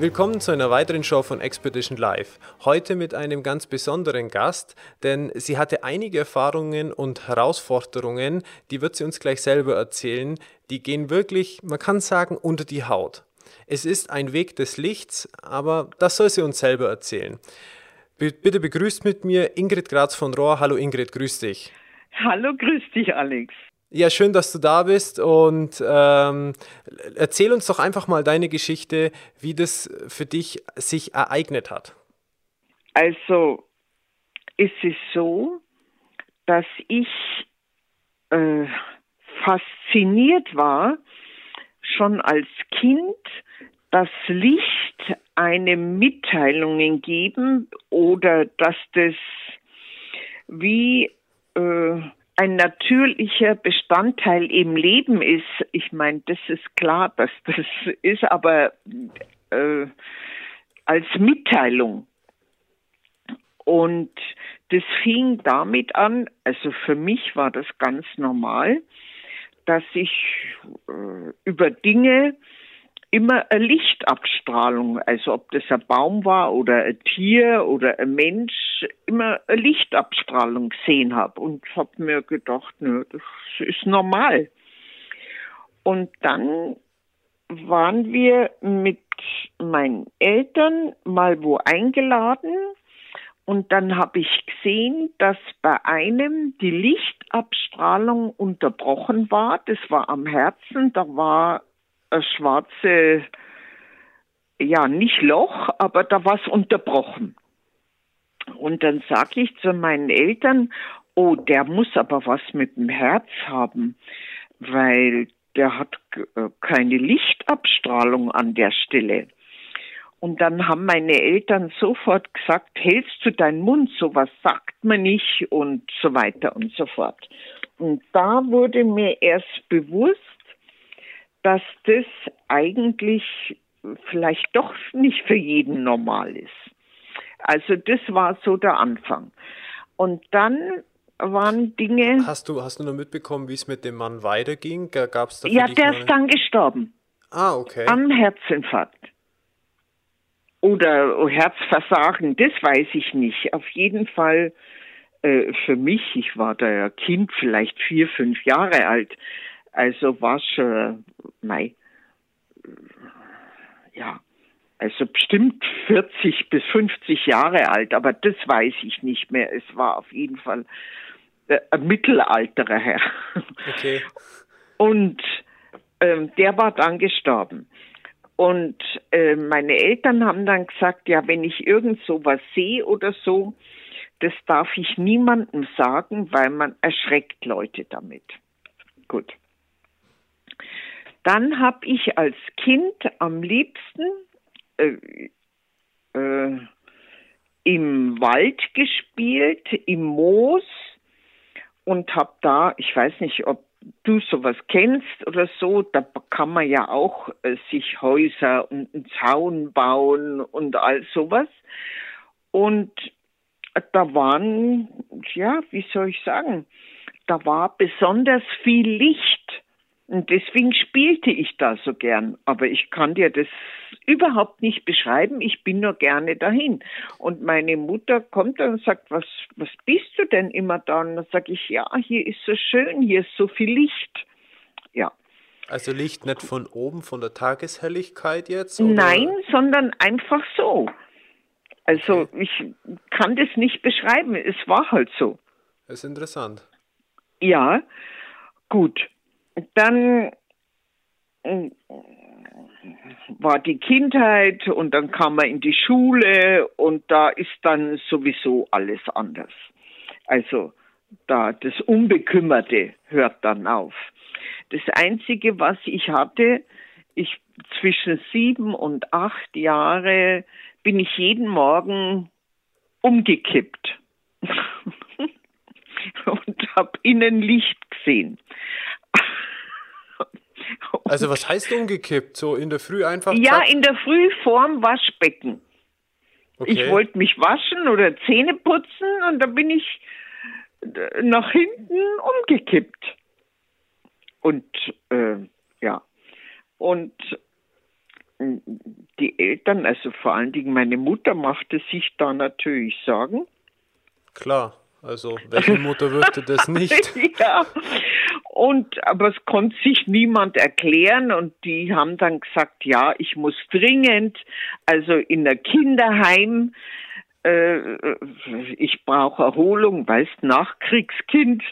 Willkommen zu einer weiteren Show von Expedition Live. Heute mit einem ganz besonderen Gast, denn sie hatte einige Erfahrungen und Herausforderungen, die wird sie uns gleich selber erzählen. Die gehen wirklich, man kann sagen, unter die Haut. Es ist ein Weg des Lichts, aber das soll sie uns selber erzählen. Bitte begrüßt mit mir Ingrid Graz von Rohr. Hallo Ingrid, grüß dich. Hallo, grüß dich, Alex. Ja, schön, dass du da bist und ähm, erzähl uns doch einfach mal deine Geschichte, wie das für dich sich ereignet hat. Also, es ist so, dass ich äh, fasziniert war, schon als Kind, dass Licht einem Mitteilungen geben oder dass das wie äh, ein natürlicher Bestandteil im Leben ist. Ich meine, das ist klar, dass das ist, aber äh, als Mitteilung. Und das fing damit an, also für mich war das ganz normal, dass ich äh, über Dinge immer eine Lichtabstrahlung, also ob das ein Baum war oder ein Tier oder ein Mensch, immer eine Lichtabstrahlung gesehen habe und habe mir gedacht, nö, das ist normal. Und dann waren wir mit meinen Eltern mal wo eingeladen und dann habe ich gesehen, dass bei einem die Lichtabstrahlung unterbrochen war. Das war am Herzen, da war eine schwarze, ja, nicht Loch, aber da war es unterbrochen. Und dann sage ich zu meinen Eltern, oh, der muss aber was mit dem Herz haben, weil der hat äh, keine Lichtabstrahlung an der Stelle. Und dann haben meine Eltern sofort gesagt, hältst du deinen Mund, sowas sagt man nicht und so weiter und so fort. Und da wurde mir erst bewusst, dass das eigentlich vielleicht doch nicht für jeden normal ist. Also das war so der Anfang. Und dann waren Dinge. Hast du, hast du nur mitbekommen, wie es mit dem Mann weiterging? Gab's da ja, der ist dann gestorben. Ah, okay. Am Herzinfarkt. Oder Herzversagen, das weiß ich nicht. Auf jeden Fall äh, für mich, ich war da ja Kind, vielleicht vier, fünf Jahre alt, also war schon, mei, ja, also bestimmt 40 bis 50 Jahre alt, aber das weiß ich nicht mehr. Es war auf jeden Fall äh, ein mittelalterer Herr. Okay. Und ähm, der war dann gestorben. Und äh, meine Eltern haben dann gesagt, ja, wenn ich irgend sowas sehe oder so, das darf ich niemandem sagen, weil man erschreckt Leute damit. Gut. Dann habe ich als Kind am liebsten äh, äh, im Wald gespielt, im Moos und habe da, ich weiß nicht, ob du sowas kennst oder so, da kann man ja auch äh, sich Häuser und einen Zaun bauen und all sowas. Und da waren, ja, wie soll ich sagen, da war besonders viel Licht und deswegen spielte ich da so gern. Aber ich kann dir das überhaupt nicht beschreiben. Ich bin nur gerne dahin. Und meine Mutter kommt dann und sagt, was, was bist du denn immer da? Und dann sage ich, ja, hier ist so schön, hier ist so viel Licht. Ja. Also Licht nicht von oben, von der Tageshelligkeit jetzt? Oder? Nein, sondern einfach so. Also ich kann das nicht beschreiben. Es war halt so. Das ist interessant. Ja, gut dann äh, war die Kindheit und dann kam man in die Schule und da ist dann sowieso alles anders. Also da das Unbekümmerte hört dann auf. Das Einzige, was ich hatte, ich zwischen sieben und acht Jahre bin ich jeden Morgen umgekippt und habe innen Licht gesehen. Also was heißt umgekippt? So in der Früh einfach? Ja, zack? in der Früh vorm Waschbecken. Okay. Ich wollte mich waschen oder Zähne putzen und da bin ich nach hinten umgekippt. Und äh, ja, und äh, die Eltern, also vor allen Dingen meine Mutter, machte sich da natürlich Sorgen. Klar, also welche Mutter würde das nicht? ja, und aber es konnte sich niemand erklären und die haben dann gesagt, ja, ich muss dringend, also in der Kinderheim, äh, ich brauche Erholung, weißt, Nachkriegskind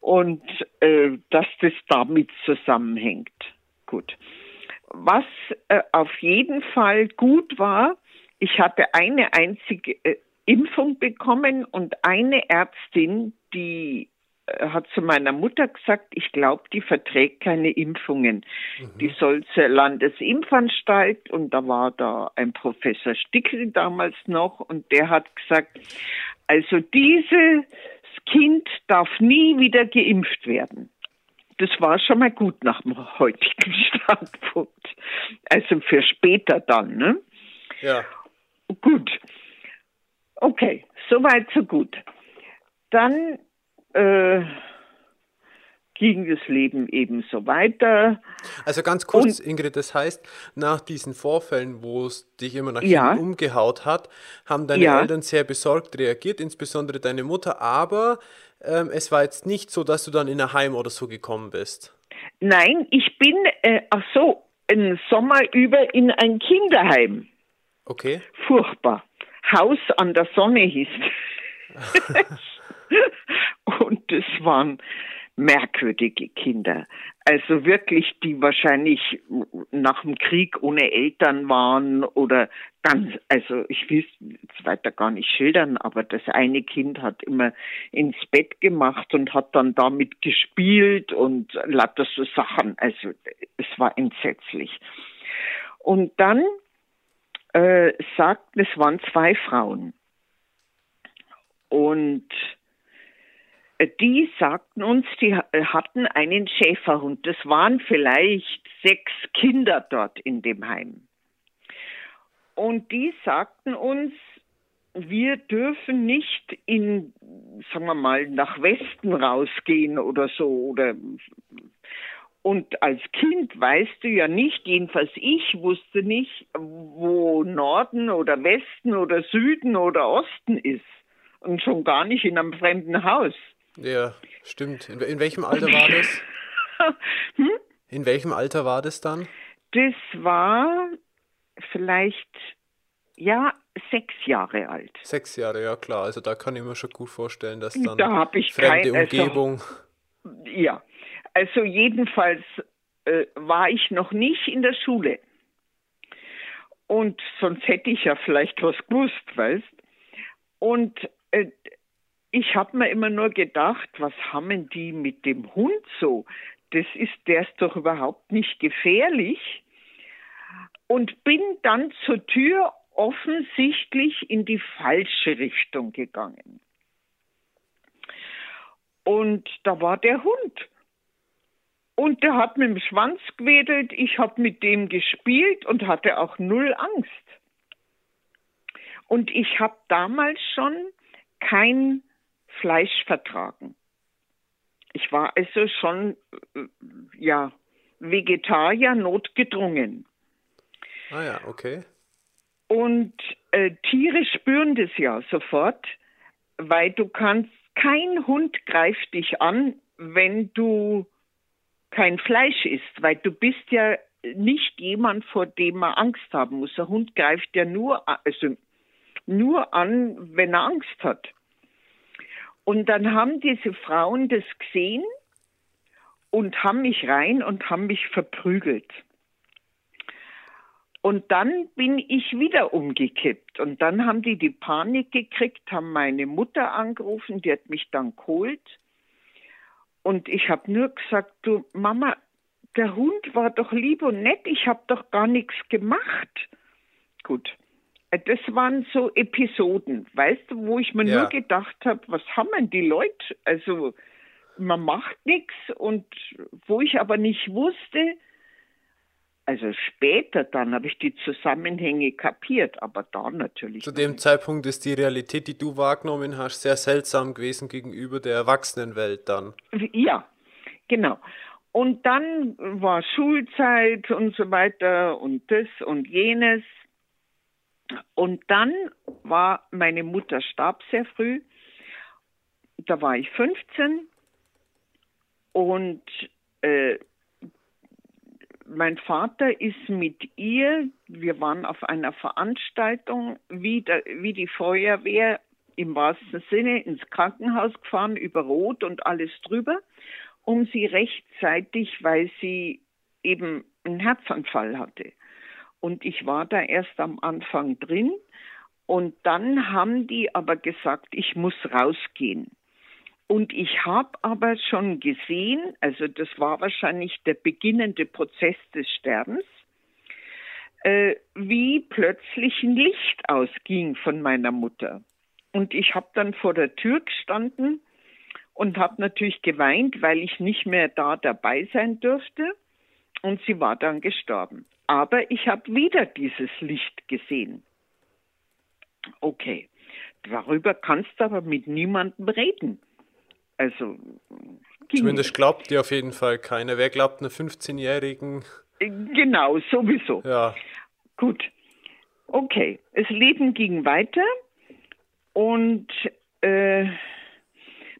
und äh, dass das damit zusammenhängt. Gut. Was äh, auf jeden Fall gut war, ich hatte eine einzige äh, Impfung bekommen und eine Ärztin, die äh, hat zu meiner Mutter gesagt, ich glaube, die verträgt keine Impfungen. Mhm. Die soll zur Landesimpfanstalt und da war da ein Professor Stickel damals noch und der hat gesagt, also dieses Kind darf nie wieder geimpft werden. Das war schon mal gut nach dem heutigen Standpunkt. Also für später dann, ne? Ja. Gut. Okay, soweit so gut. Dann äh, ging das Leben ebenso weiter. Also ganz kurz, Und, Ingrid, das heißt, nach diesen Vorfällen, wo es dich immer nach ja, hinten umgehaut hat, haben deine ja, Eltern sehr besorgt reagiert, insbesondere deine Mutter, aber ähm, es war jetzt nicht so, dass du dann in ein Heim oder so gekommen bist. Nein, ich bin, äh, ach so, im Sommer über in ein Kinderheim. Okay. Furchtbar. Haus an der Sonne hieß. Und es waren merkwürdige Kinder. Also wirklich, die wahrscheinlich nach dem Krieg ohne Eltern waren oder ganz, also ich will es weiter gar nicht schildern, aber das eine Kind hat immer ins Bett gemacht und hat dann damit gespielt und lauter so Sachen. Also es war entsetzlich. Und dann äh, sagt, es waren zwei Frauen. Und die sagten uns, die hatten einen Schäferhund. Das waren vielleicht sechs Kinder dort in dem Heim. Und die sagten uns, wir dürfen nicht in, sagen wir mal, nach Westen rausgehen oder so oder und als Kind weißt du ja nicht, jedenfalls ich wusste nicht, wo Norden oder Westen oder Süden oder Osten ist. Und schon gar nicht in einem fremden Haus. Ja, stimmt. In, in welchem Alter war das? hm? In welchem Alter war das dann? Das war vielleicht, ja, sechs Jahre alt. Sechs Jahre, ja klar. Also da kann ich mir schon gut vorstellen, dass dann da ich fremde kein, also, Umgebung. Ja, also jedenfalls äh, war ich noch nicht in der Schule. Und sonst hätte ich ja vielleicht was gewusst, weißt. Und äh, ich habe mir immer nur gedacht, was haben die mit dem Hund so? Das ist, der ist doch überhaupt nicht gefährlich. Und bin dann zur Tür offensichtlich in die falsche Richtung gegangen. Und da war der Hund. Und der hat mit dem Schwanz gewedelt. Ich habe mit dem gespielt und hatte auch null Angst. Und ich habe damals schon kein Fleisch vertragen. Ich war also schon, äh, ja, Vegetarier notgedrungen. Ah ja, okay. Und äh, Tiere spüren das ja sofort, weil du kannst, kein Hund greift dich an, wenn du kein Fleisch isst, weil du bist ja nicht jemand, vor dem man Angst haben muss. Ein Hund greift ja nur, also nur an, wenn er Angst hat. Und dann haben diese Frauen das gesehen und haben mich rein und haben mich verprügelt. Und dann bin ich wieder umgekippt. Und dann haben die die Panik gekriegt, haben meine Mutter angerufen, die hat mich dann geholt. Und ich habe nur gesagt, du Mama, der Hund war doch lieb und nett, ich habe doch gar nichts gemacht. Gut, äh, das waren so Episoden, weißt du, wo ich mir ja. nur gedacht habe, was haben denn die Leute? Also man macht nichts und wo ich aber nicht wusste, also später dann habe ich die Zusammenhänge kapiert, aber da natürlich. Zu dem nicht. Zeitpunkt ist die Realität, die du wahrgenommen hast, sehr seltsam gewesen gegenüber der Erwachsenenwelt dann. Ja, genau. Und dann war Schulzeit und so weiter und das und jenes. Und dann war meine Mutter starb sehr früh. Da war ich 15 und äh, mein Vater ist mit ihr, wir waren auf einer Veranstaltung, wie, der, wie die Feuerwehr im wahrsten Sinne ins Krankenhaus gefahren, über Rot und alles drüber, um sie rechtzeitig, weil sie eben einen Herzanfall hatte. Und ich war da erst am Anfang drin. Und dann haben die aber gesagt, ich muss rausgehen. Und ich habe aber schon gesehen, also das war wahrscheinlich der beginnende Prozess des Sterbens, äh, wie plötzlich ein Licht ausging von meiner Mutter. Und ich habe dann vor der Tür gestanden und habe natürlich geweint, weil ich nicht mehr da dabei sein durfte. Und sie war dann gestorben. Aber ich habe wieder dieses Licht gesehen. Okay, darüber kannst du aber mit niemandem reden. Also. Zumindest glaubt dir auf jeden Fall keiner. Wer glaubt einer 15-Jährigen? Genau, sowieso. Ja. Gut. Okay. Das Leben ging weiter und äh,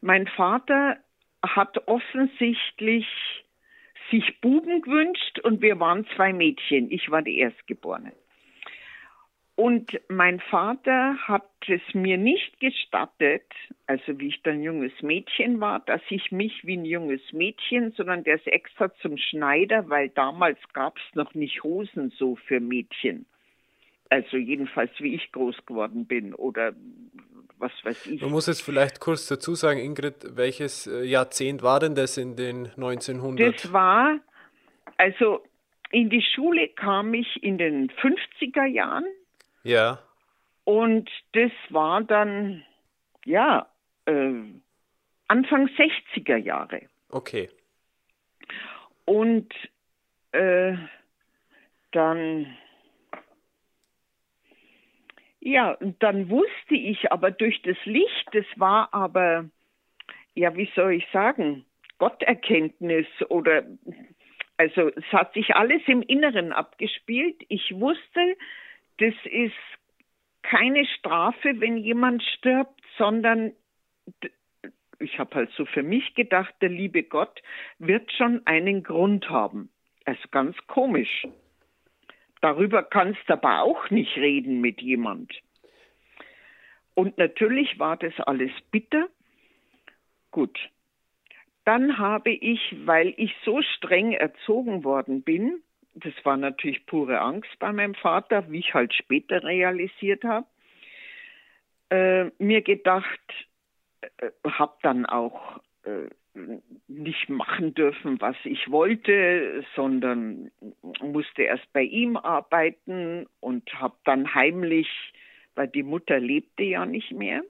mein Vater hat offensichtlich sich Buben gewünscht und wir waren zwei Mädchen. Ich war die Erstgeborene. Und mein Vater hat es mir nicht gestattet, also wie ich dann junges Mädchen war, dass ich mich wie ein junges Mädchen, sondern der ist extra zum Schneider, weil damals gab es noch nicht Hosen so für Mädchen. Also jedenfalls wie ich groß geworden bin oder was weiß ich. Man muss jetzt vielleicht kurz dazu sagen, Ingrid, welches äh, Jahrzehnt war denn das in den 1900? Das war, also in die Schule kam ich in den 50er Jahren ja. Und das war dann, ja, äh, Anfang 60er Jahre. Okay. Und äh, dann, ja, und dann wusste ich aber durch das Licht, das war aber, ja, wie soll ich sagen, Gotterkenntnis oder, also es hat sich alles im Inneren abgespielt. Ich wusste, das ist keine Strafe, wenn jemand stirbt, sondern ich habe halt so für mich gedacht, der liebe Gott wird schon einen Grund haben. Also ganz komisch. Darüber kannst du aber auch nicht reden mit jemand. Und natürlich war das alles bitter. Gut. Dann habe ich, weil ich so streng erzogen worden bin, das war natürlich pure Angst bei meinem Vater, wie ich halt später realisiert habe. Äh, mir gedacht, äh, habe dann auch äh, nicht machen dürfen, was ich wollte, sondern musste erst bei ihm arbeiten und habe dann heimlich, weil die Mutter lebte ja nicht mehr,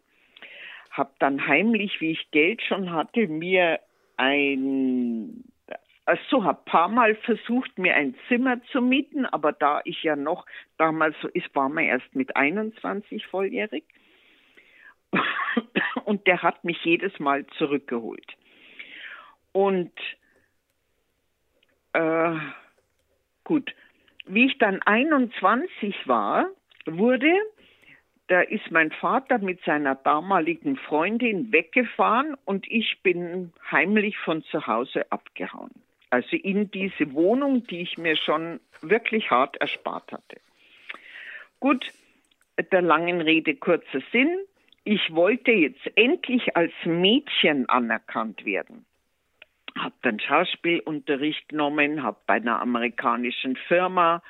habe dann heimlich, wie ich Geld schon hatte, mir ein so habe ein paar Mal versucht, mir ein Zimmer zu mieten, aber da ich ja noch damals so war man erst mit 21 volljährig. Und der hat mich jedes Mal zurückgeholt. Und äh, gut, wie ich dann 21 war, wurde, da ist mein Vater mit seiner damaligen Freundin weggefahren und ich bin heimlich von zu Hause abgehauen. Also in diese Wohnung, die ich mir schon wirklich hart erspart hatte. Gut, der langen Rede kurzer Sinn. Ich wollte jetzt endlich als Mädchen anerkannt werden. Habe dann Schauspielunterricht genommen, habe bei einer amerikanischen Firma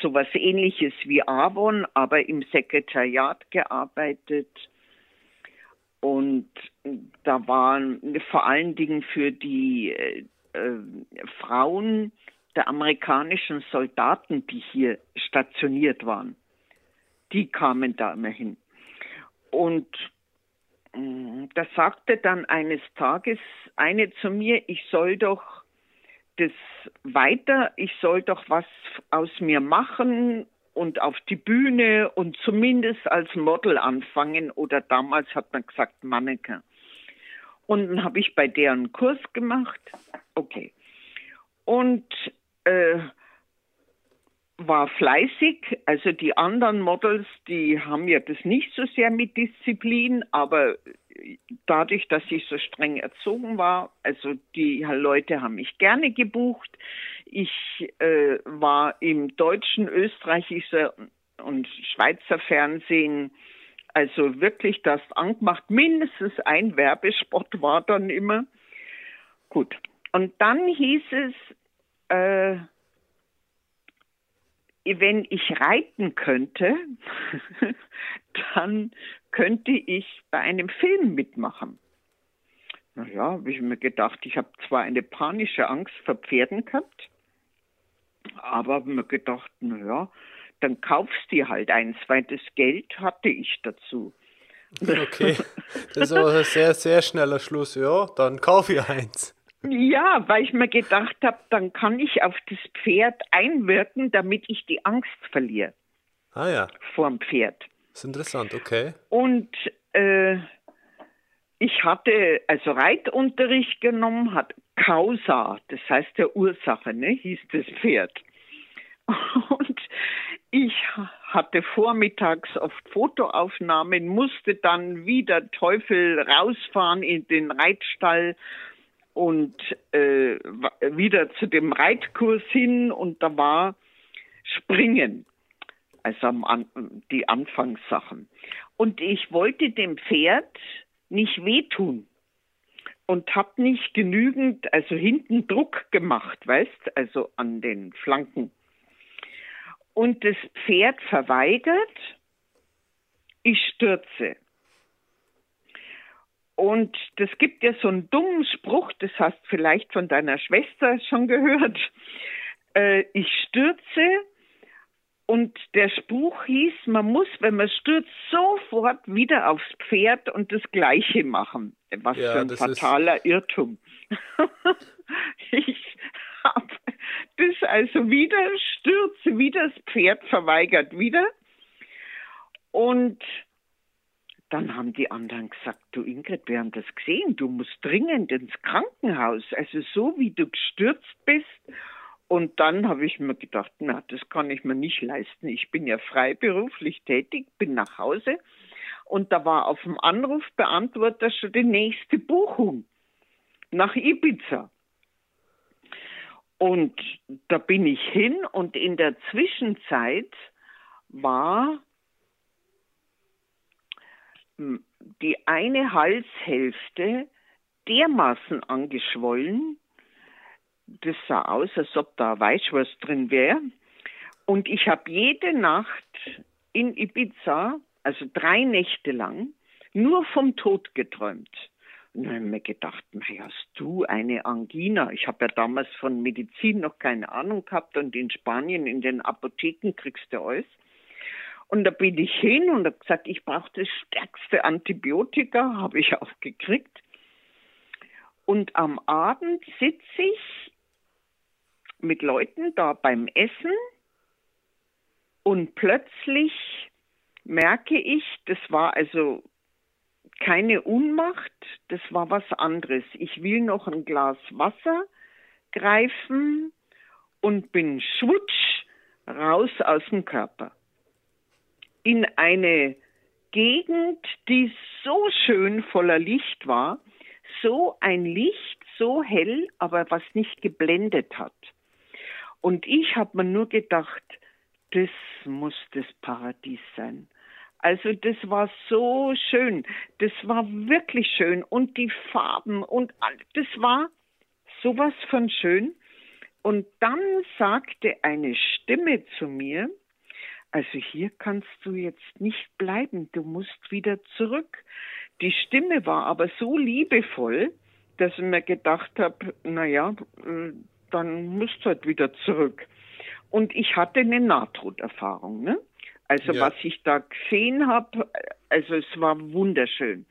sowas ähnliches wie Avon, aber im Sekretariat gearbeitet. Und da waren vor allen Dingen für die äh, Frauen der amerikanischen Soldaten, die hier stationiert waren. Die kamen da immer hin. Und mm, da sagte dann eines Tages eine zu mir, ich soll doch das weiter, ich soll doch was aus mir machen und auf die Bühne und zumindest als Model anfangen oder damals hat man gesagt Mannequin. Und dann habe ich bei der einen Kurs gemacht. Okay. Und äh, war fleißig. Also die anderen Models, die haben ja das nicht so sehr mit Disziplin, aber dadurch, dass ich so streng erzogen war, also die Leute haben mich gerne gebucht. Ich äh, war im deutschen, österreichischen und Schweizer Fernsehen also wirklich das angemacht. Mindestens ein Werbespot war dann immer. Gut. Und dann hieß es, äh, wenn ich reiten könnte, dann könnte ich bei einem Film mitmachen. Naja, habe ich mir gedacht, ich habe zwar eine panische Angst vor Pferden gehabt, aber habe mir gedacht, naja, dann kaufst du halt eins, weil das Geld hatte ich dazu. Okay, das ist aber ein sehr, sehr schneller Schluss. Ja, dann kaufe ich eins. Ja, weil ich mir gedacht habe, dann kann ich auf das Pferd einwirken, damit ich die Angst verliere. Ah ja. Vor dem Pferd. Das ist interessant, okay. Und äh, ich hatte also Reitunterricht genommen, hat Causa, das heißt der Ursache, ne, hieß das Pferd. Und ich hatte vormittags oft Fotoaufnahmen, musste dann wieder Teufel rausfahren in den Reitstall und äh, wieder zu dem Reitkurs hin und da war Springen, also am, die Anfangssachen. Und ich wollte dem Pferd nicht wehtun und habe nicht genügend, also hinten Druck gemacht, weißt, also an den Flanken. Und das Pferd verweigert, ich stürze. Und das gibt ja so einen dummen Spruch, das hast du vielleicht von deiner Schwester schon gehört. Äh, ich stürze und der Spruch hieß, man muss, wenn man stürzt, sofort wieder aufs Pferd und das Gleiche machen. Was ja, für ein fataler Irrtum. ich habe das also wieder stürze, wieder das Pferd verweigert wieder. Und dann haben die anderen gesagt, du Ingrid, wir haben das gesehen, du musst dringend ins Krankenhaus. Also so wie du gestürzt bist. Und dann habe ich mir gedacht, na, das kann ich mir nicht leisten. Ich bin ja freiberuflich tätig, bin nach Hause. Und da war auf dem Anrufbeantworter schon die nächste Buchung nach Ibiza. Und da bin ich hin und in der Zwischenzeit war die eine Halshälfte dermaßen angeschwollen, das sah aus, als ob da Weißwurst drin wäre. Und ich habe jede Nacht in Ibiza, also drei Nächte lang, nur vom Tod geträumt. Und dann habe ich mir gedacht, naja, hast du eine Angina? Ich habe ja damals von Medizin noch keine Ahnung gehabt und in Spanien in den Apotheken kriegst du alles. Und da bin ich hin und habe gesagt, ich brauche das stärkste Antibiotika, habe ich auch gekriegt. Und am Abend sitze ich mit Leuten da beim Essen und plötzlich merke ich, das war also keine Unmacht, das war was anderes. Ich will noch ein Glas Wasser greifen und bin schwutsch raus aus dem Körper in eine Gegend, die so schön voller Licht war, so ein Licht, so hell, aber was nicht geblendet hat. Und ich habe mir nur gedacht, das muss das Paradies sein. Also das war so schön, das war wirklich schön und die Farben und all, das war sowas von schön. Und dann sagte eine Stimme zu mir, also hier kannst du jetzt nicht bleiben, du musst wieder zurück. Die Stimme war aber so liebevoll, dass ich mir gedacht habe, naja, äh, dann musst du halt wieder zurück. Und ich hatte eine Nahtoderfahrung, ne? Also ja. was ich da gesehen habe, also es war wunderschön.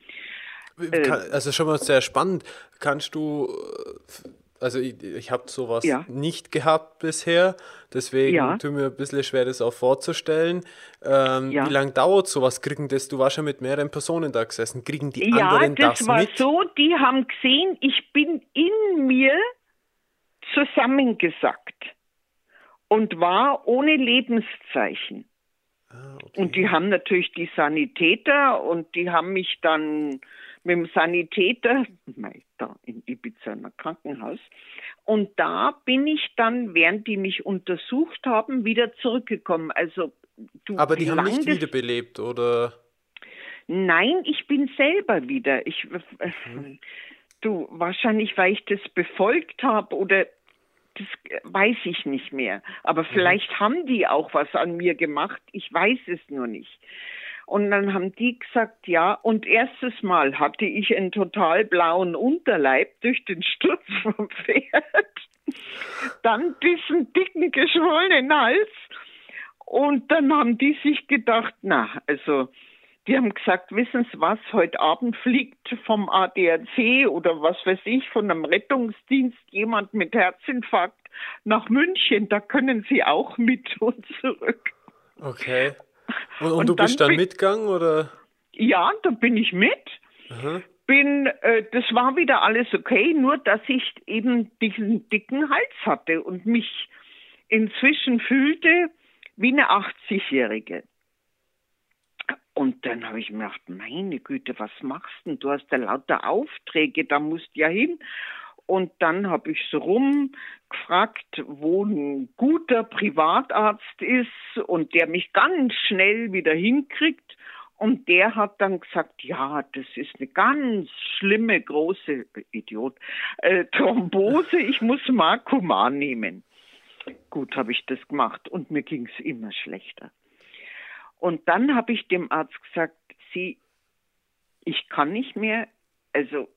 Äh, also schon mal sehr spannend. Kannst du also ich, ich habe sowas ja. nicht gehabt bisher, deswegen ja. tut mir ein bisschen schwer, das auch vorzustellen. Ähm, ja. Wie lange dauert sowas? Kriegen das, du warst ja mit mehreren Personen da gesessen, kriegen die ja, anderen das, das war mit? so, die haben gesehen, ich bin in mir zusammengesackt und war ohne Lebenszeichen. Ah, okay. Und die haben natürlich die Sanitäter und die haben mich dann mit dem Sanitäter, da in Ibiza im Krankenhaus. Und da bin ich dann, während die mich untersucht haben, wieder zurückgekommen. Also du, Aber die haben nicht wiederbelebt, oder? Nein, ich bin selber wieder. Ich, mhm. Du, wahrscheinlich, weil ich das befolgt habe oder das weiß ich nicht mehr. Aber mhm. vielleicht mhm. haben die auch was an mir gemacht. Ich weiß es nur nicht. Und dann haben die gesagt, ja. Und erstes Mal hatte ich einen total blauen Unterleib durch den Sturz vom Pferd. Dann diesen dicken, geschwollenen Hals. Und dann haben die sich gedacht, na, also, die haben gesagt, wissen Sie was, heute Abend fliegt vom ADAC oder was weiß ich, von einem Rettungsdienst jemand mit Herzinfarkt nach München. Da können Sie auch mit und zurück. Okay. Und, und, und du bist dann, dann mitgegangen oder? Ja, da bin ich mit. Aha. Bin, äh, das war wieder alles okay, nur dass ich eben diesen dicken Hals hatte und mich inzwischen fühlte wie eine 80-Jährige. Und dann habe ich mir gedacht, meine Güte, was machst du? Du hast ja lauter Aufträge, da musst du ja hin. Und dann habe ich so rumgefragt, wo ein guter Privatarzt ist und der mich ganz schnell wieder hinkriegt. Und der hat dann gesagt, ja, das ist eine ganz schlimme, große Idiot, äh, Thrombose, ich muss Markuman nehmen. Gut, habe ich das gemacht und mir ging es immer schlechter. Und dann habe ich dem Arzt gesagt, Sie, ich kann nicht mehr, also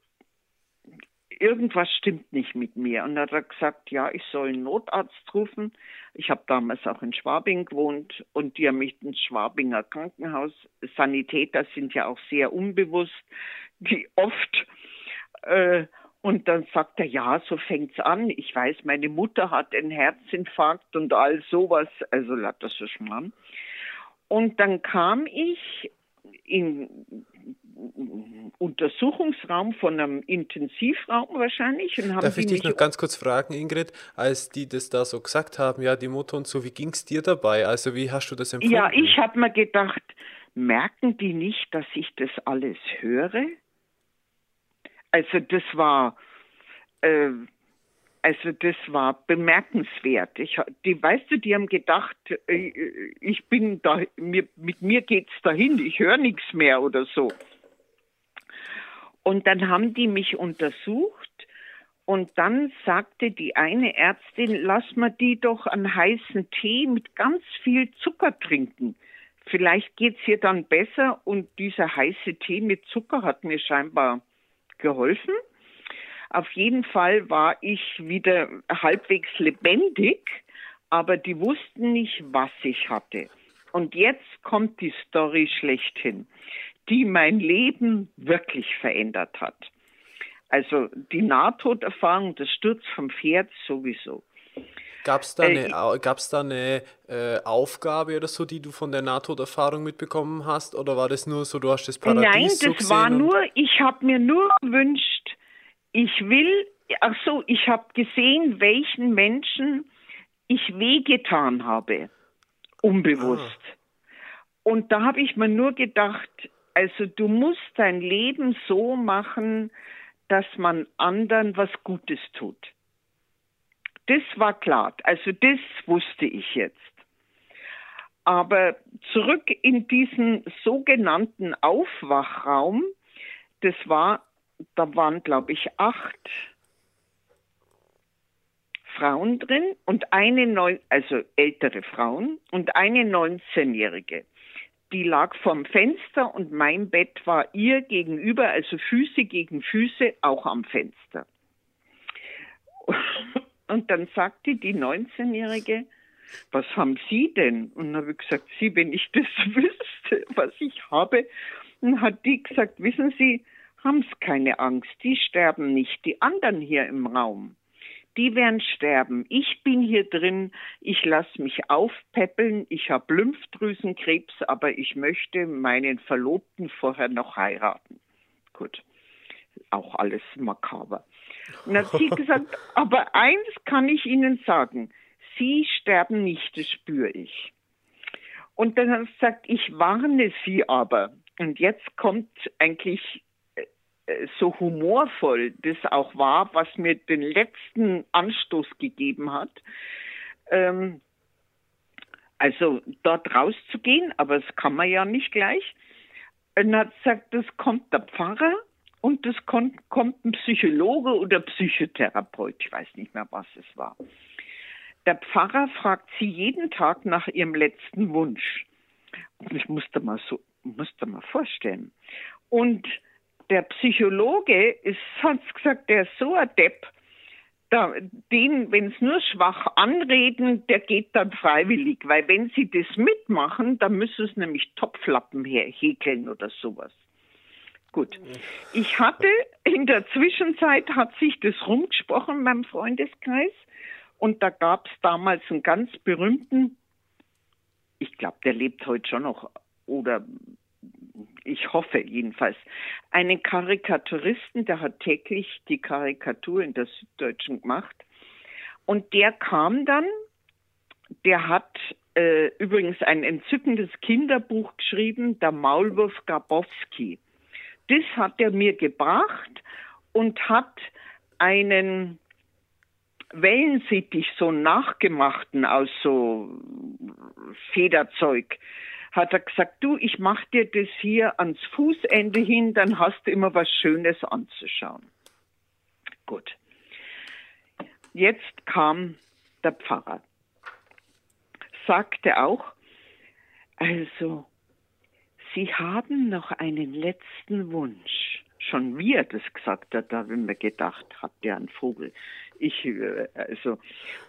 irgendwas stimmt nicht mit mir. Und dann hat er gesagt, ja, ich soll einen Notarzt rufen. Ich habe damals auch in Schwabing gewohnt und die haben mich ins Schwabinger Krankenhaus. Sanitäter sind ja auch sehr unbewusst, wie oft. Äh, und dann sagt er, ja, so fängt's an. Ich weiß, meine Mutter hat einen Herzinfarkt und all sowas. Also, das so Schmarrn. Und dann kam ich in Untersuchungsraum von einem Intensivraum wahrscheinlich. Und haben Darf ich dich noch ganz kurz fragen, Ingrid, als die das da so gesagt haben, ja, die Mutter und so, wie ging es dir dabei? Also wie hast du das empfunden? Ja, ich habe mir gedacht, merken die nicht, dass ich das alles höre? Also das war, äh, also das war bemerkenswert. Ich, die, weißt du, die haben gedacht, äh, ich bin da, mir, mit mir geht's dahin, ich höre nichts mehr oder so. Und dann haben die mich untersucht und dann sagte die eine Ärztin, lass mal die doch einen heißen Tee mit ganz viel Zucker trinken. Vielleicht geht's ihr dann besser und dieser heiße Tee mit Zucker hat mir scheinbar geholfen. Auf jeden Fall war ich wieder halbwegs lebendig, aber die wussten nicht, was ich hatte. Und jetzt kommt die Story schlechthin, die mein Leben wirklich verändert hat. Also die Nahtoderfahrung, das Sturz vom Pferd sowieso. Gab es da eine, äh, gab's da eine äh, Aufgabe oder so, die du von der Nahtoderfahrung mitbekommen hast? Oder war das nur so, du hast das Paradies Nein, das so war nur, ich habe mir nur gewünscht, ich will, ach so, ich habe gesehen, welchen Menschen ich wehgetan habe, unbewusst. Ah. Und da habe ich mir nur gedacht, also du musst dein Leben so machen, dass man anderen was Gutes tut. Das war klar, also das wusste ich jetzt. Aber zurück in diesen sogenannten Aufwachraum, das war da waren, glaube ich, acht Frauen drin und eine neun, also ältere Frauen und eine 19-Jährige. Die lag vorm Fenster und mein Bett war ihr gegenüber, also Füße gegen Füße, auch am Fenster. Und dann sagte die 19-Jährige, was haben Sie denn? Und dann habe ich gesagt, Sie, wenn ich das wüsste, was ich habe. Dann hat die gesagt, wissen Sie, haben Sie keine Angst, die sterben nicht, die anderen hier im Raum. Die werden sterben. Ich bin hier drin, ich lasse mich aufpäppeln, ich habe Lymphdrüsenkrebs, aber ich möchte meinen Verlobten vorher noch heiraten. Gut, auch alles makaber. Und dann hat sie gesagt, aber eins kann ich Ihnen sagen, Sie sterben nicht, das spüre ich. Und dann hat sie gesagt, ich warne Sie aber. Und jetzt kommt eigentlich so humorvoll das auch war, was mir den letzten Anstoß gegeben hat. Ähm, also dort rauszugehen, aber das kann man ja nicht gleich. Und hat gesagt, das kommt der Pfarrer und das kommt, kommt ein Psychologe oder Psychotherapeut, ich weiß nicht mehr, was es war. Der Pfarrer fragt sie jeden Tag nach ihrem letzten Wunsch. Und ich musste mal so, musste mal vorstellen. Und der Psychologe ist, hat gesagt, der ist so ein Depp, da, den, wenn es nur schwach anreden, der geht dann freiwillig, weil wenn sie das mitmachen, dann müssen es nämlich Topflappen häkeln oder sowas. Gut. Ich hatte in der Zwischenzeit hat sich das rumgesprochen in meinem Freundeskreis und da gab es damals einen ganz berühmten, ich glaube, der lebt heute schon noch oder ich hoffe jedenfalls, einen Karikaturisten, der hat täglich die Karikatur in der Süddeutschen gemacht. Und der kam dann, der hat äh, übrigens ein entzückendes Kinderbuch geschrieben, der Maulwurf Grabowski. Das hat er mir gebracht und hat einen Wellensittich, so nachgemachten aus so Federzeug, hat er gesagt, du, ich mach dir das hier ans Fußende hin, dann hast du immer was Schönes anzuschauen. Gut. Jetzt kam der Pfarrer, sagte auch, also, Sie haben noch einen letzten Wunsch. Schon wie er das gesagt hat, da habe ich mir gedacht, hat der einen Vogel. Ich, äh, also,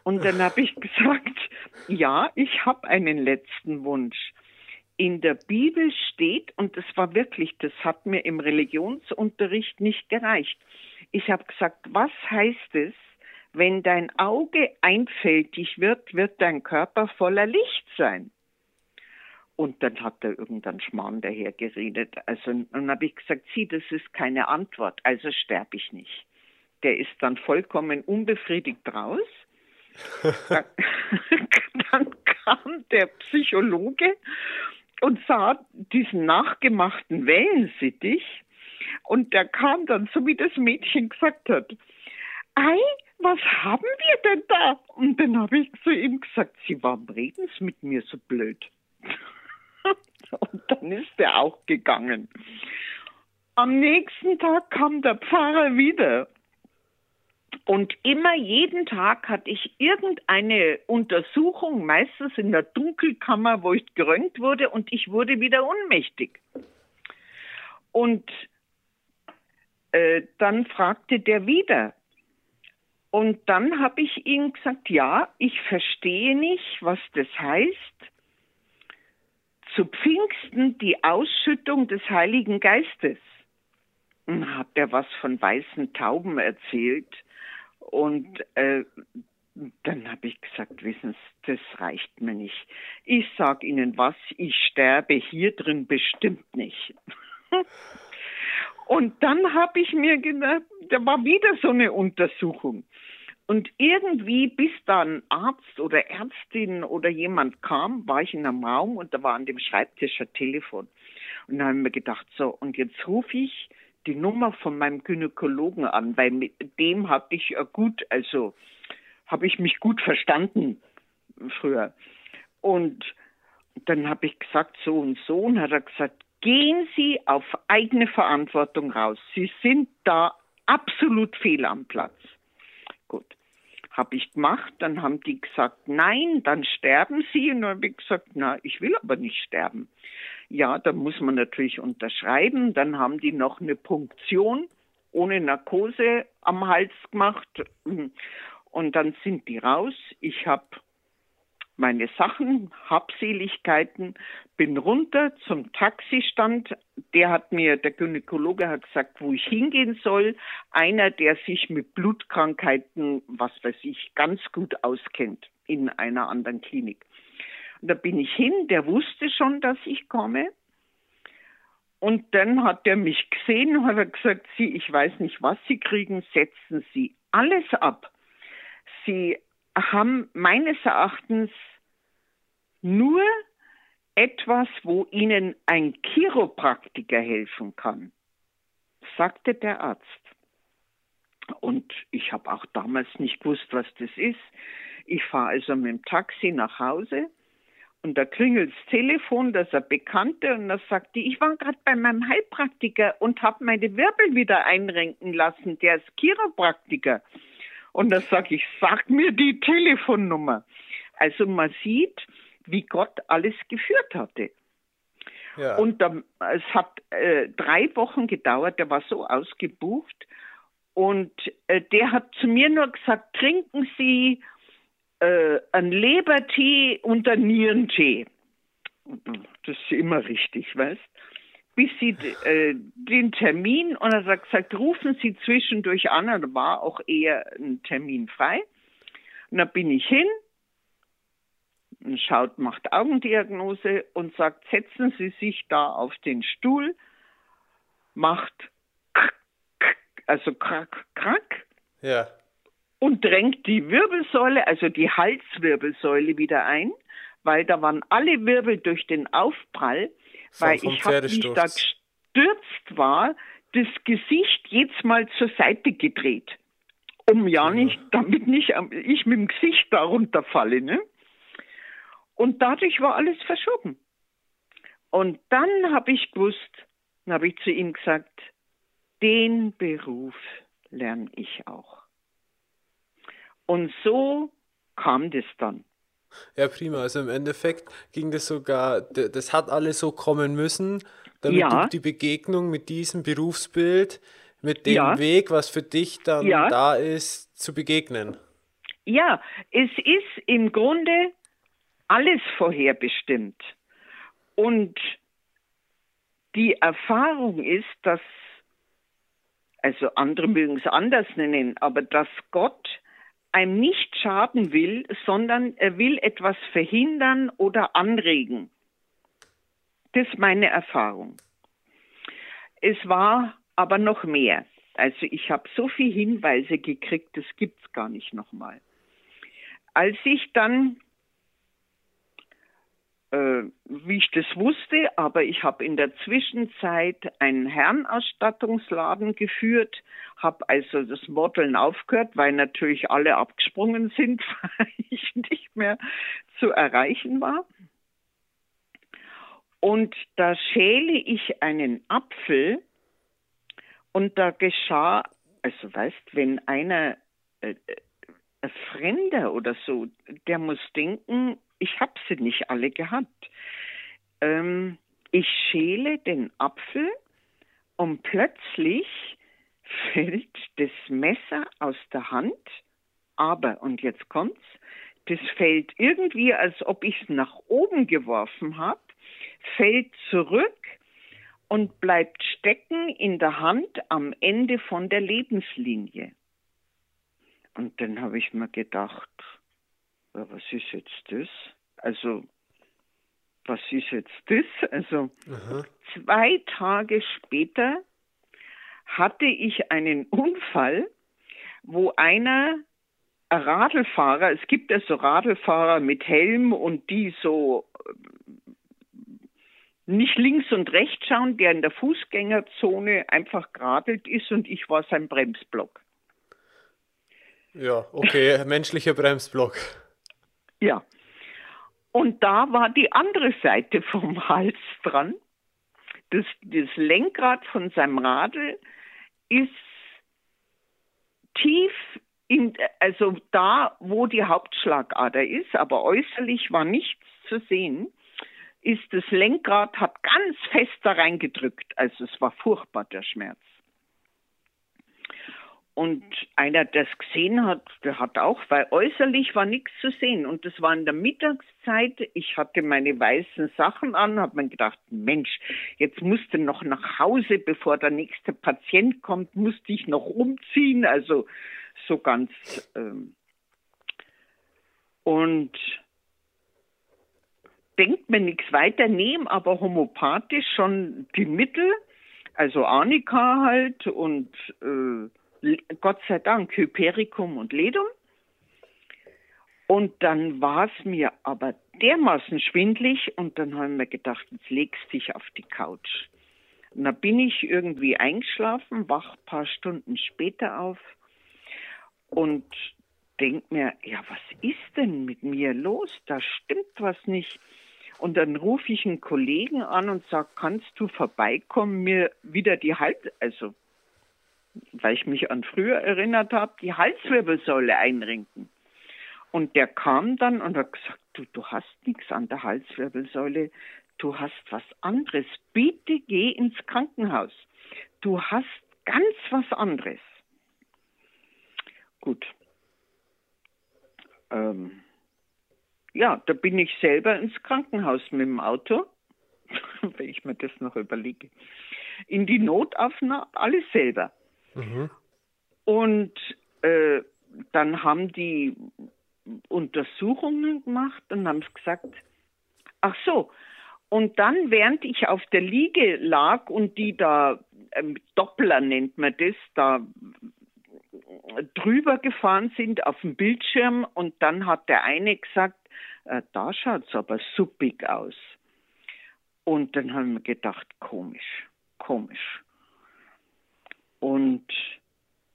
und dann habe ich gesagt, ja, ich habe einen letzten Wunsch in der Bibel steht, und das war wirklich, das hat mir im Religionsunterricht nicht gereicht. Ich habe gesagt, was heißt es, wenn dein Auge einfältig wird, wird dein Körper voller Licht sein? Und dann hat er irgendeinen Schmarrn daher geredet. Also, dann habe ich gesagt, sieh, das ist keine Antwort, also sterbe ich nicht. Der ist dann vollkommen unbefriedigt raus. dann, dann kam der Psychologe und sah diesen nachgemachten Wellensittich und der kam dann, so wie das Mädchen gesagt hat, Ei, was haben wir denn da? Und dann habe ich zu ihm gesagt, Sie warum reden Sie mit mir so blöd? und dann ist er auch gegangen. Am nächsten Tag kam der Pfarrer wieder und immer jeden Tag hatte ich irgendeine Untersuchung, meistens in der Dunkelkammer, wo ich gerönt wurde und ich wurde wieder ohnmächtig. Und äh, dann fragte der wieder. Und dann habe ich ihm gesagt, ja, ich verstehe nicht, was das heißt. Zu Pfingsten die Ausschüttung des Heiligen Geistes. Und hat er was von weißen Tauben erzählt und äh, dann habe ich gesagt, wissen Sie, das reicht mir nicht. Ich sage Ihnen was, ich sterbe hier drin bestimmt nicht. Und dann habe ich mir gedacht, da war wieder so eine Untersuchung. Und irgendwie, bis da ein Arzt oder Ärztin oder jemand kam, war ich in einem Raum und da war an dem Schreibtisch ein Telefon. Und dann habe ich mir gedacht, so, und jetzt rufe ich die Nummer von meinem Gynäkologen an, weil mit dem habe ich äh, gut, also habe ich mich gut verstanden früher. Und dann habe ich gesagt, so und so, und hat er gesagt, gehen Sie auf eigene Verantwortung raus. Sie sind da absolut fehl am Platz. Habe ich gemacht, dann haben die gesagt, nein, dann sterben Sie. Und dann habe ich gesagt, na, ich will aber nicht sterben. Ja, da muss man natürlich unterschreiben. Dann haben die noch eine Punktion ohne Narkose am Hals gemacht. Und dann sind die raus. Ich habe meine Sachen, Habseligkeiten, bin runter zum Taxistand. Der hat mir, der Gynäkologe hat gesagt, wo ich hingehen soll. Einer, der sich mit Blutkrankheiten, was weiß ich, ganz gut auskennt in einer anderen Klinik. Und da bin ich hin, der wusste schon, dass ich komme. Und dann hat er mich gesehen hat gesagt, Sie, ich weiß nicht, was Sie kriegen, setzen Sie alles ab. Sie haben meines Erachtens nur etwas, wo Ihnen ein Chiropraktiker helfen kann, sagte der Arzt. Und ich habe auch damals nicht gewusst, was das ist. Ich fahre also mit dem Taxi nach Hause und da klingelt das Telefon, das ist eine Bekannte und da sagt die, ich war gerade bei meinem Heilpraktiker und habe meine Wirbel wieder einrenken lassen, der ist Chiropraktiker. Und da sage ich, sag mir die Telefonnummer. Also man sieht, wie Gott alles geführt hatte. Ja. Und ähm, es hat äh, drei Wochen gedauert, der war so ausgebucht. Und äh, der hat zu mir nur gesagt, trinken Sie äh, einen Lebertee und einen Nierentee. Das ist immer richtig, weißt bis sie äh, den Termin und er hat gesagt, rufen Sie zwischendurch an. Und da war auch eher ein Termin frei. Und da bin ich hin und schaut, macht Augendiagnose und sagt, setzen Sie sich da auf den Stuhl, macht also krack, krack. Ja. Und drängt die Wirbelsäule, also die Halswirbelsäule wieder ein, weil da waren alle Wirbel durch den Aufprall, weil ich habe, wie ich da gestürzt war, das Gesicht jetzt mal zur Seite gedreht, um ja, nicht, damit nicht ich mit dem Gesicht da runterfalle, ne? Und dadurch war alles verschoben. Und dann habe ich gewusst, dann habe ich zu ihm gesagt, den Beruf lerne ich auch. Und so kam das dann. Ja, prima. Also im Endeffekt ging das sogar, das hat alles so kommen müssen, damit ja. du die Begegnung mit diesem Berufsbild, mit dem ja. Weg, was für dich dann ja. da ist, zu begegnen. Ja, es ist im Grunde alles vorherbestimmt. Und die Erfahrung ist, dass, also andere mögen es anders nennen, aber dass Gott einem nicht schaden will, sondern er will etwas verhindern oder anregen. Das ist meine Erfahrung. Es war aber noch mehr. Also ich habe so viele Hinweise gekriegt, das gibt es gar nicht nochmal. Als ich dann äh, wie ich das wusste, aber ich habe in der Zwischenzeit einen Herrenausstattungsladen geführt, habe also das Modeln aufgehört, weil natürlich alle abgesprungen sind, weil ich nicht mehr zu erreichen war. Und da schäle ich einen Apfel und da geschah, also weißt, wenn einer äh, äh ein Fremder oder so, der muss denken, ich habe sie nicht alle gehabt. Ähm, ich schäle den Apfel und plötzlich fällt das Messer aus der Hand, aber, und jetzt kommt's, das fällt irgendwie, als ob ich es nach oben geworfen habe, fällt zurück und bleibt stecken in der Hand am Ende von der Lebenslinie. Und dann habe ich mir gedacht, was ist jetzt das? Also, was ist jetzt das? Also, Aha. zwei Tage später hatte ich einen Unfall, wo einer ein Radlfahrer, es gibt ja so Radlfahrer mit Helm und die so äh, nicht links und rechts schauen, der in der Fußgängerzone einfach geradelt ist und ich war sein Bremsblock. Ja, okay, menschlicher Bremsblock. Ja. Und da war die andere Seite vom Hals dran. Das, das Lenkrad von seinem Radl ist tief in, also da, wo die Hauptschlagader ist, aber äußerlich war nichts zu sehen, ist das Lenkrad, hat ganz fest da reingedrückt. Also es war furchtbar, der Schmerz. Und einer, der es gesehen hat, der hat auch, weil äußerlich war nichts zu sehen. Und das war in der Mittagszeit. Ich hatte meine weißen Sachen an, habe mir gedacht, Mensch, jetzt musste noch nach Hause, bevor der nächste Patient kommt, musste ich noch umziehen. Also so ganz. Ähm und denkt mir nichts weiter, nehme aber homopathisch schon die Mittel, also Arnika halt und äh, Gott sei Dank Hypericum und Ledum. Und dann war es mir aber dermaßen schwindlig und dann haben wir gedacht, jetzt legst dich auf die Couch. Und da bin ich irgendwie eingeschlafen, wach ein paar Stunden später auf und denk mir, ja, was ist denn mit mir los? Da stimmt was nicht. Und dann rufe ich einen Kollegen an und sage, kannst du vorbeikommen, mir wieder die Hals, also weil ich mich an früher erinnert habe, die Halswirbelsäule einrenken. Und der kam dann und hat gesagt, du, du hast nichts an der Halswirbelsäule, du hast was anderes. Bitte geh ins Krankenhaus. Du hast ganz was anderes. Gut. Ähm, ja, da bin ich selber ins Krankenhaus mit dem Auto, wenn ich mir das noch überlege. In die Notaufnahme, alles selber. Mhm. Und äh, dann haben die Untersuchungen gemacht und haben gesagt, ach so, und dann, während ich auf der Liege lag und die da, ähm, Doppler nennt man das, da drüber gefahren sind auf dem Bildschirm und dann hat der eine gesagt, äh, da schaut es aber suppig aus. Und dann haben wir gedacht, komisch, komisch. Und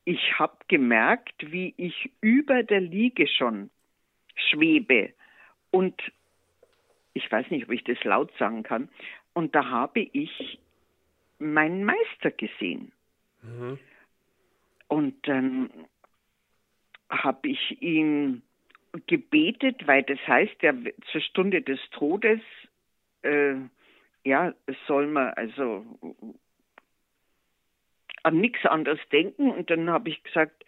ich habe gemerkt, wie ich über der Liege schon schwebe. Und ich weiß nicht, ob ich das laut sagen kann. Und da habe ich meinen Meister gesehen. Mhm. Und dann habe ich ihn gebetet, weil das heißt, ja, zur Stunde des Todes, äh, ja, soll man also an nichts anderes denken. Und dann habe ich gesagt,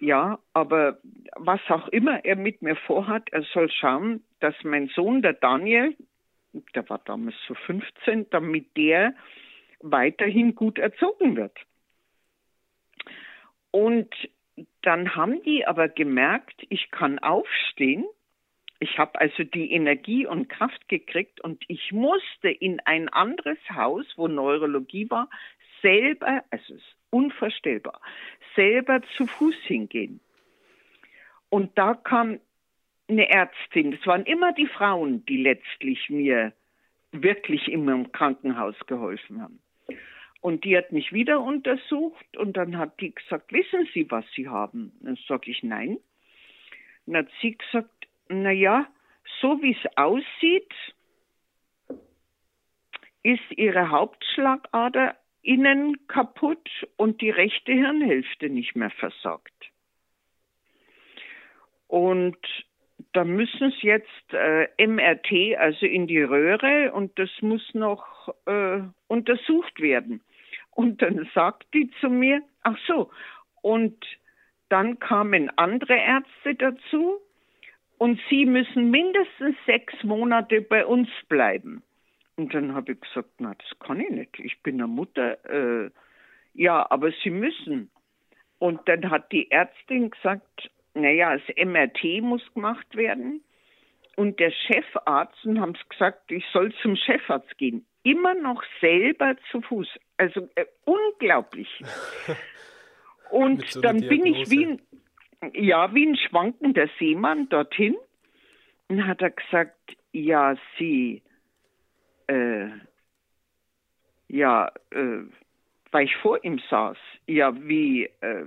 ja, aber was auch immer er mit mir vorhat, er soll schauen, dass mein Sohn, der Daniel, der war damals so 15, damit der weiterhin gut erzogen wird. Und dann haben die aber gemerkt, ich kann aufstehen. Ich habe also die Energie und Kraft gekriegt und ich musste in ein anderes Haus, wo Neurologie war, selber, also es ist unvorstellbar, selber zu Fuß hingehen. Und da kam eine Ärztin, das waren immer die Frauen, die letztlich mir wirklich immer im Krankenhaus geholfen haben. Und die hat mich wieder untersucht und dann hat die gesagt, wissen Sie, was Sie haben? Dann sage ich nein. Dann hat sie gesagt, na ja, so wie es aussieht, ist Ihre Hauptschlagader innen kaputt und die rechte Hirnhälfte nicht mehr versorgt. Und da müssen es jetzt äh, MRT, also in die Röhre, und das muss noch äh, untersucht werden. Und dann sagt die zu mir, ach so, und dann kamen andere Ärzte dazu und sie müssen mindestens sechs Monate bei uns bleiben. Und dann habe ich gesagt, na, das kann ich nicht. Ich bin eine Mutter. Äh, ja, aber Sie müssen. Und dann hat die Ärztin gesagt, naja, das MRT muss gemacht werden. Und der Chefarzt, und haben es gesagt, ich soll zum Chefarzt gehen. Immer noch selber zu Fuß. Also äh, unglaublich. Und so dann bin ich wie ein, ja, wie ein schwankender Seemann dorthin. Und hat er gesagt, ja, Sie, äh, ja, äh, weil ich vor ihm saß, ja, wie, äh,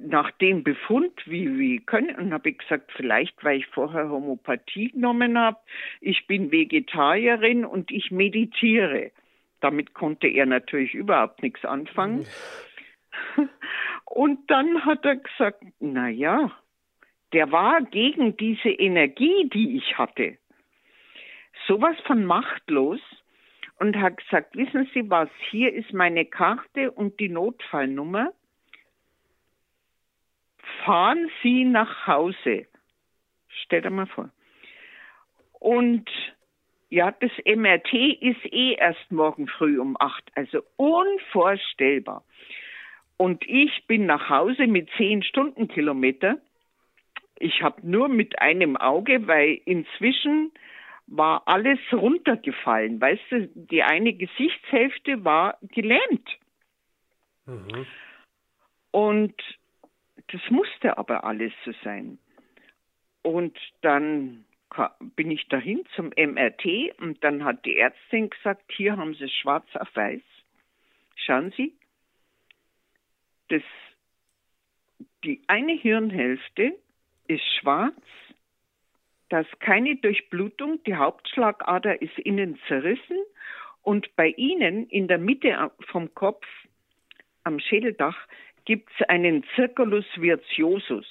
nach dem Befund, wie, wie können, und habe ich gesagt, vielleicht, weil ich vorher Homopathie genommen habe, ich bin Vegetarierin und ich meditiere. Damit konnte er natürlich überhaupt nichts anfangen. Und dann hat er gesagt, na ja, der war gegen diese Energie, die ich hatte sowas von machtlos und hat gesagt, wissen Sie was, hier ist meine Karte und die Notfallnummer. fahren Sie nach Hause. Stell dir mal vor. Und ja, das MRT ist eh erst morgen früh um acht, also unvorstellbar. Und ich bin nach Hause mit zehn Stundenkilometer. Ich habe nur mit einem Auge, weil inzwischen war alles runtergefallen. Weißt du, die eine Gesichtshälfte war gelähmt. Mhm. Und das musste aber alles so sein. Und dann bin ich dahin zum MRT und dann hat die Ärztin gesagt, hier haben Sie schwarz auf weiß. Schauen Sie, das, die eine Hirnhälfte ist schwarz, da ist keine Durchblutung, die Hauptschlagader ist innen zerrissen und bei Ihnen in der Mitte vom Kopf am Schädeldach gibt es einen Circulus virtuosus.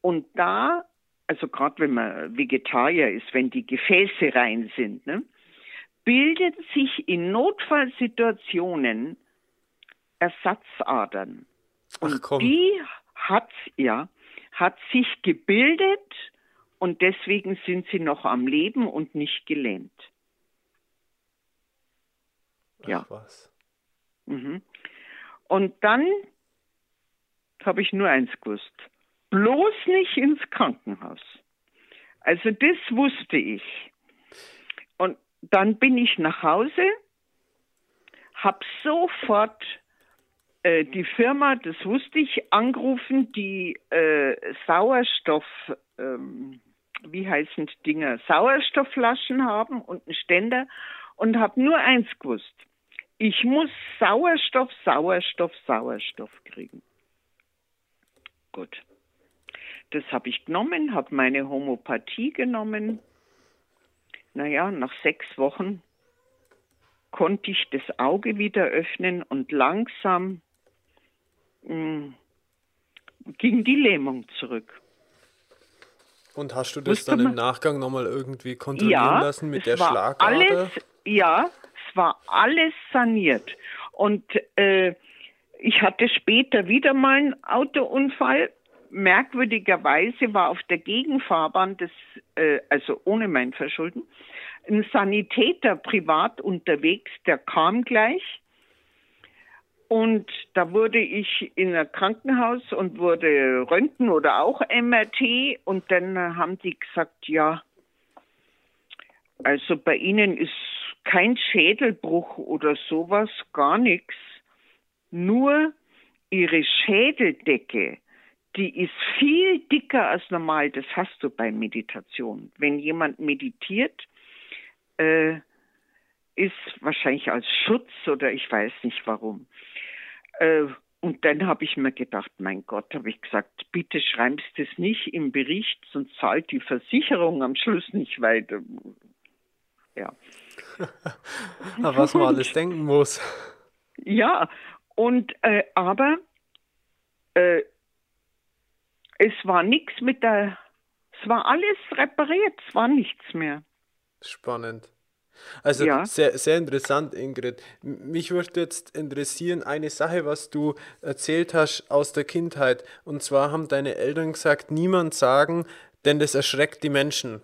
Und da also gerade wenn man Vegetarier ist, wenn die Gefäße rein sind, ne, bildet sich in Notfallsituationen Ersatzadern. Und Ach, die hat, ja, hat sich gebildet und deswegen sind sie noch am Leben und nicht gelähmt. Ach, ja. Was. Mhm. Und dann habe ich nur eins gewusst bloß nicht ins Krankenhaus. Also das wusste ich. Und dann bin ich nach Hause, habe sofort äh, die Firma, das wusste ich, angerufen, die äh, Sauerstoff, ähm, wie heißen Dinger, Sauerstoffflaschen haben und einen Ständer und habe nur eins gewusst. Ich muss Sauerstoff, Sauerstoff, Sauerstoff kriegen. Gut. Das habe ich genommen, habe meine Homopathie genommen. Naja, nach sechs Wochen konnte ich das Auge wieder öffnen und langsam mh, hm, ging die Lähmung zurück. Und hast du das dann im Nachgang nochmal irgendwie kontrollieren ja, lassen mit der Schlagader? Alles, ja, es war alles saniert. Und äh, ich hatte später wieder mal einen Autounfall merkwürdigerweise war auf der Gegenfahrbahn, des, äh, also ohne mein Verschulden, ein Sanitäter privat unterwegs, der kam gleich. Und da wurde ich in ein Krankenhaus und wurde Röntgen oder auch MRT. Und dann haben die gesagt, ja, also bei Ihnen ist kein Schädelbruch oder sowas, gar nichts. Nur Ihre Schädeldecke die ist viel dicker als normal. Das hast du bei Meditation. Wenn jemand meditiert, äh, ist wahrscheinlich als Schutz oder ich weiß nicht warum. Äh, und dann habe ich mir gedacht, mein Gott, habe ich gesagt, bitte schreibst es nicht im Bericht, sonst zahlt die Versicherung am Schluss nicht weiter. Ja. was man alles denken muss. Ja, und äh, aber äh, es war nichts mit der, es war alles repariert, es war nichts mehr. Spannend. Also ja. sehr, sehr interessant, Ingrid. Mich würde jetzt interessieren, eine Sache, was du erzählt hast aus der Kindheit. Und zwar haben deine Eltern gesagt, niemand sagen, denn das erschreckt die Menschen.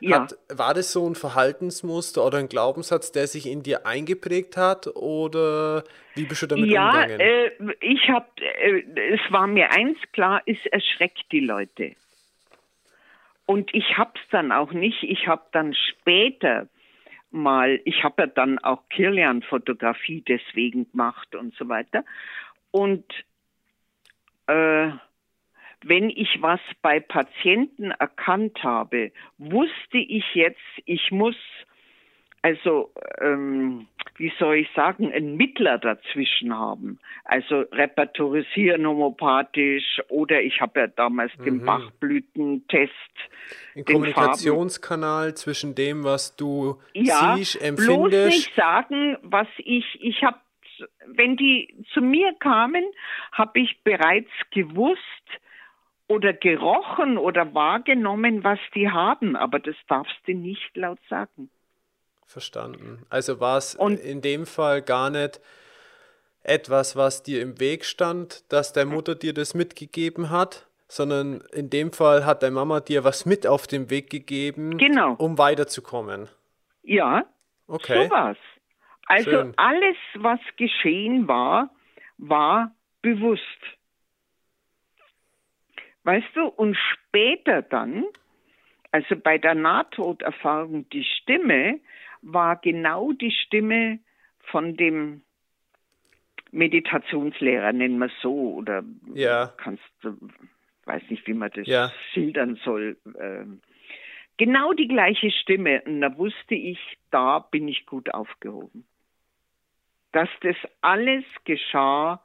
Ja. Hat, war das so ein Verhaltensmuster oder ein Glaubenssatz, der sich in dir eingeprägt hat oder wie bist du damit ja, umgegangen? Ja, äh, ich habe, äh, es war mir eins klar, es erschreckt die Leute. Und ich habe es dann auch nicht. Ich habe dann später mal, ich habe ja dann auch Kirlian-Fotografie deswegen gemacht und so weiter. Und äh, wenn ich was bei Patienten erkannt habe, wusste ich jetzt, ich muss also, ähm, wie soll ich sagen, einen Mittler dazwischen haben. Also repertorisieren homopathisch oder ich habe ja damals mhm. den Bachblütentest. Ein Kommunikationskanal zwischen dem, was du ja, siehst, empfindest. Bloß nicht sagen, was ich, ich habe, wenn die zu mir kamen, habe ich bereits gewusst, oder gerochen oder wahrgenommen, was die haben, aber das darfst du nicht laut sagen. Verstanden. Also war es in dem Fall gar nicht etwas, was dir im Weg stand, dass der Mutter dir das mitgegeben hat, sondern in dem Fall hat deine Mama dir was mit auf den Weg gegeben, Genau. um weiterzukommen. Ja, Okay. so war's. Also Schön. alles, was geschehen war, war bewusst. Weißt du, und später dann, also bei der Nahtoderfahrung, die Stimme war genau die Stimme von dem Meditationslehrer, nennen wir es so, oder Ja. kannst du, weiß nicht, wie man das Ja. schildern soll. Ähm, genau die gleiche Stimme. Und da wusste ich, da bin ich gut aufgehoben. Dass das alles geschah,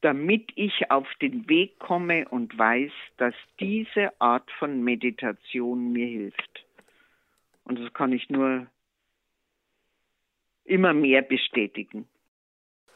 damit ich auf den Weg komme und weiß, dass diese Art von Meditation mir hilft. Und das kann ich nur immer mehr bestätigen.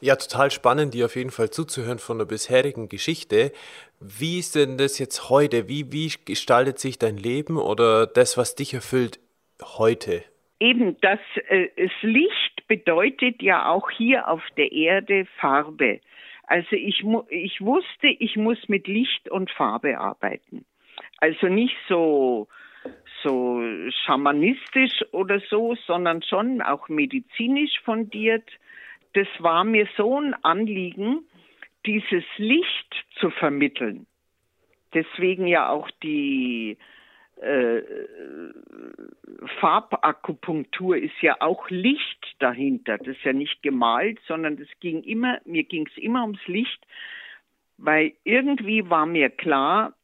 Ja, total spannend, dir auf jeden Fall zuzuhören von der bisherigen Geschichte. Wie ist denn das jetzt heute? Wie, wie gestaltet sich dein Leben oder das, was dich erfüllt, heute? Eben, das, äh, das Licht bedeutet ja auch hier auf der Erde Farbe. Also ich, ich wusste, ich muss mit Licht und Farbe arbeiten. Also nicht so, so schamanistisch oder so, sondern schon auch medizinisch fundiert. Das war mir so ein Anliegen, dieses Licht zu vermitteln. Deswegen ja auch die äh, Farbakupunktur ist ja auch Licht dahinter. Das ist ja nicht gemalt, sondern das ging immer, mir ging es immer ums Licht, weil irgendwie war mir klar,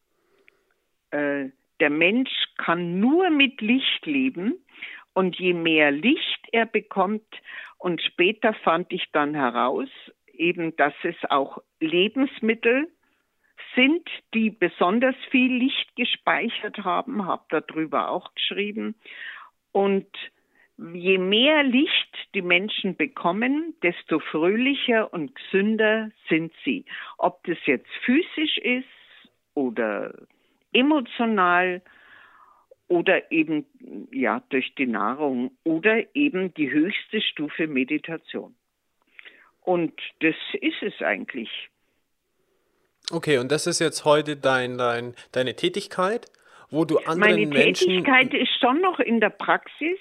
äh, der Mensch kann nur mit Licht leben und je mehr Licht er bekommt und später fand ich dann heraus, eben, dass es auch Lebensmittel sind, die besonders viel Licht gespeichert haben, habe darüber auch geschrieben. Und je mehr Licht die Menschen bekommen, desto fröhlicher und gesünder sind sie. Ob das jetzt physisch ist oder emotional oder eben ja durch die Nahrung oder eben die höchste Stufe Meditation. Und das ist es eigentlich. Okay, und das ist jetzt heute dein, dein, deine Tätigkeit, wo du anderen Meine Menschen. Tätigkeit ist schon noch in der Praxis,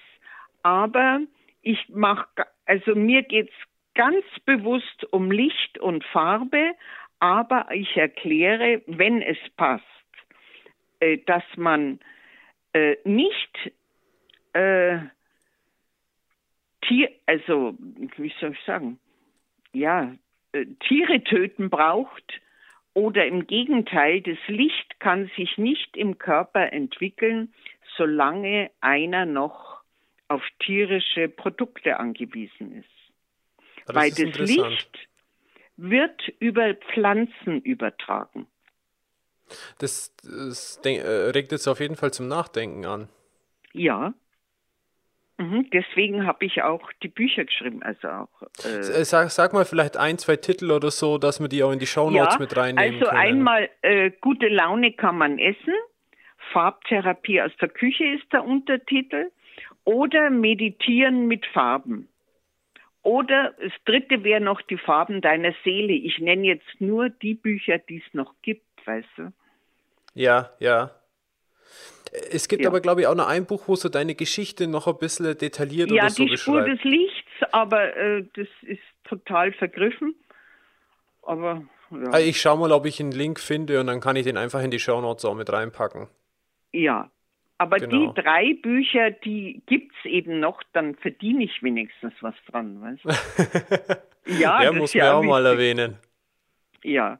aber ich mache, also mir geht es ganz bewusst um Licht und Farbe, aber ich erkläre, wenn es passt, äh, dass man äh, nicht äh, Tier, also wie soll ich sagen, ja, äh, Tiere töten braucht oder im Gegenteil, das Licht kann sich nicht im Körper entwickeln, solange einer noch auf tierische Produkte angewiesen ist. Ah, das Weil ist das. Licht wird über Pflanzen übertragen. Das, das äh, regt jetzt auf jeden Fall zum Nachdenken an. Ja. Mhm, deswegen habe ich auch die Bücher geschrieben, also auch. Äh, Äh, Sag, sag mal vielleicht ein, zwei Titel oder so, dass wir die auch in die Shownotes mit reinnehmen also können. einmal äh, gute Laune kann man essen, Farbtherapie aus der Küche ist der Untertitel oder meditieren mit Farben. Oder das dritte wäre noch die Farben deiner Seele. Ich nenne jetzt nur die Bücher, die es noch gibt, weißt du? Ja, ja. Es gibt Ja. aber, glaube ich, auch noch ein Buch, wo so deine Geschichte noch ein bisschen detailliert Ja, oder so die Spur beschreibt. des Lichts, aber äh, das ist total vergriffen. Aber ja. Ah, Ich schau mal, ob ich einen Link finde und dann kann ich den einfach in die Shownotes auch mit reinpacken. Ja, aber Genau. die drei Bücher, die gibt's eben noch, dann verdiene ich wenigstens was dran, weißt du? Ja, Der das muss mir ja auch mal erwähnen. Ja,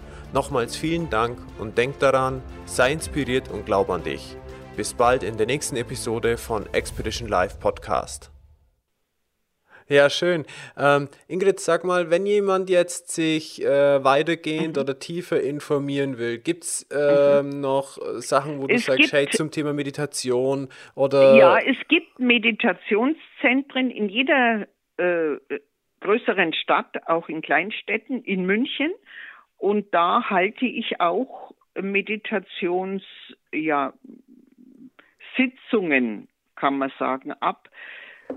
Nochmals vielen Dank und denk daran, sei inspiriert und glaub an dich. Bis bald in der nächsten Episode von Expedition Live Podcast. Ja, schön. Ähm, Ingrid, sag mal, wenn jemand jetzt sich äh, weitergehend mhm. oder tiefer informieren will, gibt es ähm, mhm. noch Sachen, wo du es sagst, hey, zum Thema Meditation oder. Ja, es gibt Meditationszentren in jeder äh, größeren Stadt, auch in Kleinstädten, in München. Und da halte ich auch Meditations, ja, Sitzungen, kann man sagen, ab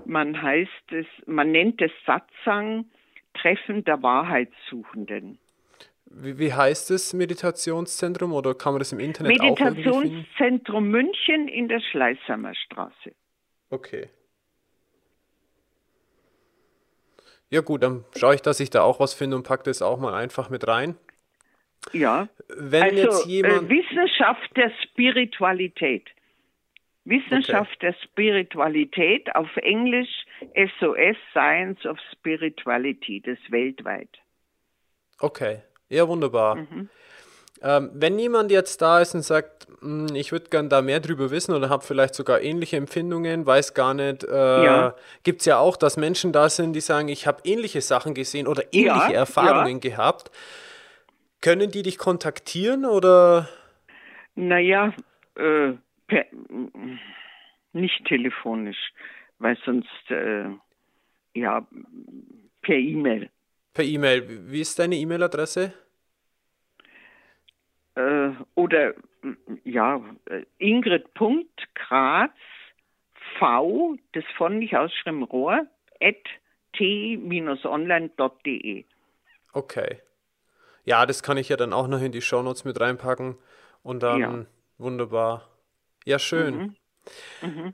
man heißt es, man nennt es Satsang, Treffen der Wahrheitssuchenden. Wie, wie heißt es Meditationszentrum oder kann man das im Internet Meditationszentrum München in der Schleißheimer Straße. Okay. Ja gut, dann schaue ich, dass ich da auch was finde und packe das auch mal einfach mit rein. Ja. Wenn also, jetzt jemand äh, Wissenschaft der Spiritualität. Wissenschaft okay. der Spiritualität, auf Englisch SOS Science of Spirituality, das weltweit. Okay, ja, wunderbar. Mhm. Ähm, wenn jemand jetzt da ist und sagt, hm, ich würde gern da mehr drüber wissen oder habe vielleicht sogar ähnliche Empfindungen, weiß gar nicht, äh, ja. gibt es ja auch, dass Menschen da sind, die sagen, ich habe ähnliche Sachen gesehen oder ähnliche ja, Erfahrungen ja. gehabt. Können die dich kontaktieren oder? Naja, äh, per, nicht telefonisch, weil sonst äh, ja per E-Mail. Per E-Mail. Wie ist deine E-Mail-Adresse? Äh, oder ja, Ingrid.graz v, das von nicht ausschreiben, Rohr, at t-online.de. Okay. Ja, das kann ich ja dann auch noch in die Shownotes mit reinpacken und dann ja. wunderbar. Ja, schön. Mhm. Mhm.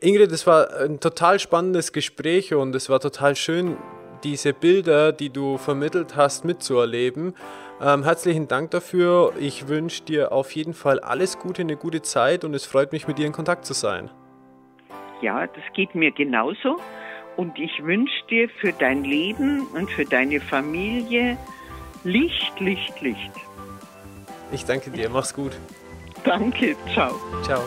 Ingrid, es war ein total spannendes Gespräch und es war total schön, diese Bilder, die du vermittelt hast, mitzuerleben. Ähm, herzlichen Dank dafür. Ich wünsche dir auf jeden Fall alles Gute, eine gute Zeit und es freut mich, mit dir in Kontakt zu sein. Ja, das geht mir genauso. Und ich wünsche dir für dein Leben und für deine Familie Licht, Licht, Licht. Ich danke dir. Mach's gut. Danke, ciao. Ciao.